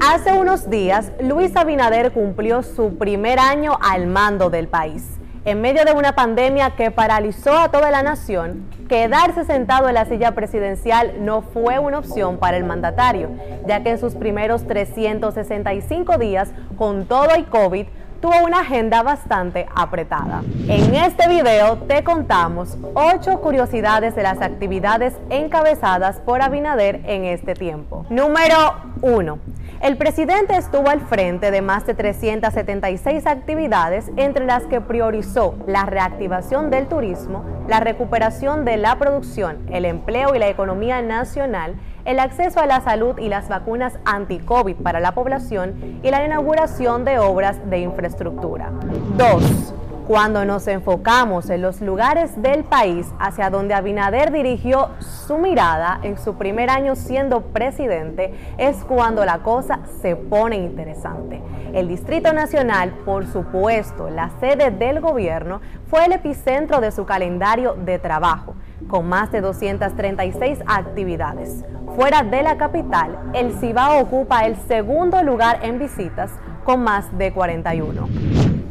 Hace unos días, Luis Abinader cumplió su primer año al mando del país. En medio de una pandemia que paralizó a toda la nación, quedarse sentado en la silla presidencial no fue una opción para el mandatario, ya que en sus primeros 365 días, con todo y COVID, tuvo una agenda bastante apretada. En este video te contamos 8 curiosidades de las actividades encabezadas por Abinader en este tiempo. Número 1. El presidente estuvo al frente de más de 376 actividades, entre las que priorizó la reactivación del turismo, la recuperación de la producción, el empleo y la economía nacional, el acceso a la salud y las vacunas anti-COVID para la población y la inauguración de obras de infraestructura. 2. Cuando nos enfocamos en los lugares del país hacia donde Abinader dirigió su mirada en su primer año siendo presidente, es cuando la cosa se pone interesante. El Distrito Nacional, por supuesto, la sede del gobierno, fue el epicentro de su calendario de trabajo, con más de 236 actividades. Fuera de la capital, el Cibao ocupa el segundo lugar en visitas, con más de 41.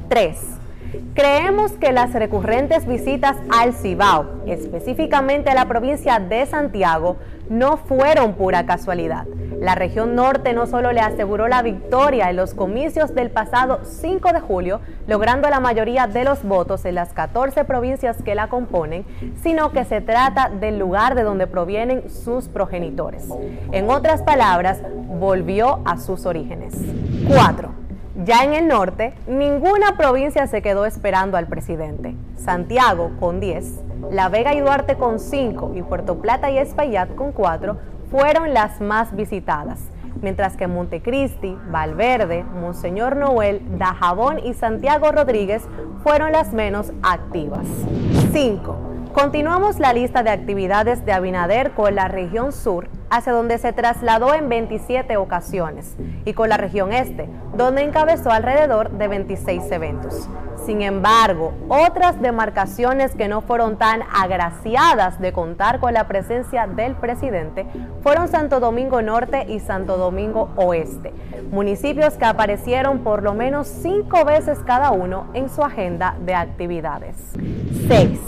3. Creemos que las recurrentes visitas al Cibao, específicamente a la provincia de Santiago, no fueron pura casualidad. La región norte no solo le aseguró la victoria en los comicios del pasado 5 de julio, logrando la mayoría de los votos en las 14 provincias que la componen, sino que se trata del lugar de donde provienen sus progenitores. En otras palabras, volvió a sus orígenes. 4. Ya en el norte, ninguna provincia se quedó esperando al presidente. Santiago con 10, La Vega y Duarte con 5 y Puerto Plata y Espaillat con 4 fueron las más visitadas, mientras que Montecristi, Valverde, Monseñor Noel, Dajabón y Santiago Rodríguez fueron las menos activas. 5. Continuamos la lista de actividades de Abinader con la región sur, hacia donde se trasladó en 27 ocasiones, y con la región este, donde encabezó alrededor de 26 eventos. Sin embargo, otras demarcaciones que no fueron tan agraciadas de contar con la presencia del presidente fueron Santo Domingo Norte y Santo Domingo Oeste, municipios que aparecieron por lo menos cinco veces cada uno en su agenda de actividades. 6.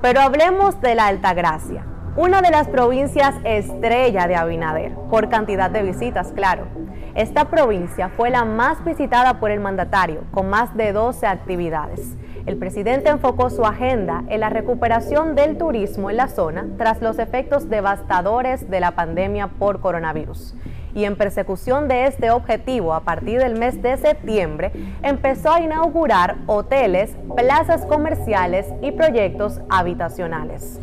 Pero hablemos de la Altagracia, una de las provincias estrella de Abinader, por cantidad de visitas, claro. Esta provincia fue la más visitada por el mandatario, con más de 12 actividades. El presidente enfocó su agenda en la recuperación del turismo en la zona tras los efectos devastadores de la pandemia por coronavirus y en persecución de este objetivo a partir del mes de septiembre empezó a inaugurar hoteles, plazas comerciales y proyectos habitacionales.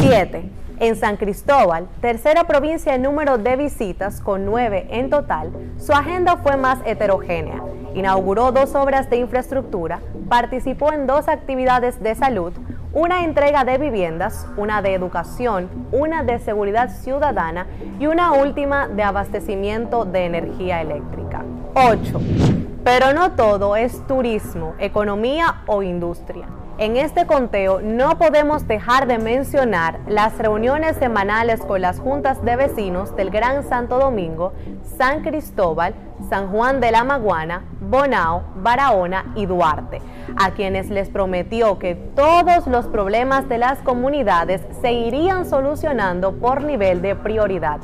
7. En San Cristóbal, tercera provincia en número de visitas con nueve en total, su agenda fue más heterogénea. Inauguró dos obras de infraestructura, participó en dos actividades de salud, una entrega de viviendas, una de educación, una de seguridad ciudadana y una última de abastecimiento de energía eléctrica. 8. Pero no todo es turismo, economía o industria. En este conteo no podemos dejar de mencionar las reuniones semanales con las juntas de vecinos del Gran Santo Domingo, San Cristóbal, San Juan de la Maguana, Bonao, Barahona y Duarte, a quienes les prometió que todos los problemas de las comunidades se irían solucionando por nivel de prioridad.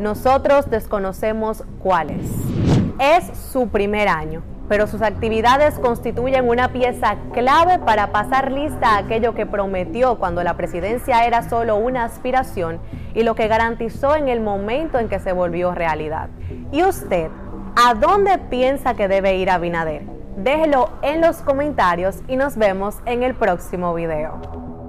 Nosotros desconocemos cuáles. Es su primer año pero sus actividades constituyen una pieza clave para pasar lista a aquello que prometió cuando la presidencia era solo una aspiración y lo que garantizó en el momento en que se volvió realidad. ¿Y usted, a dónde piensa que debe ir Abinader? Déjelo en los comentarios y nos vemos en el próximo video.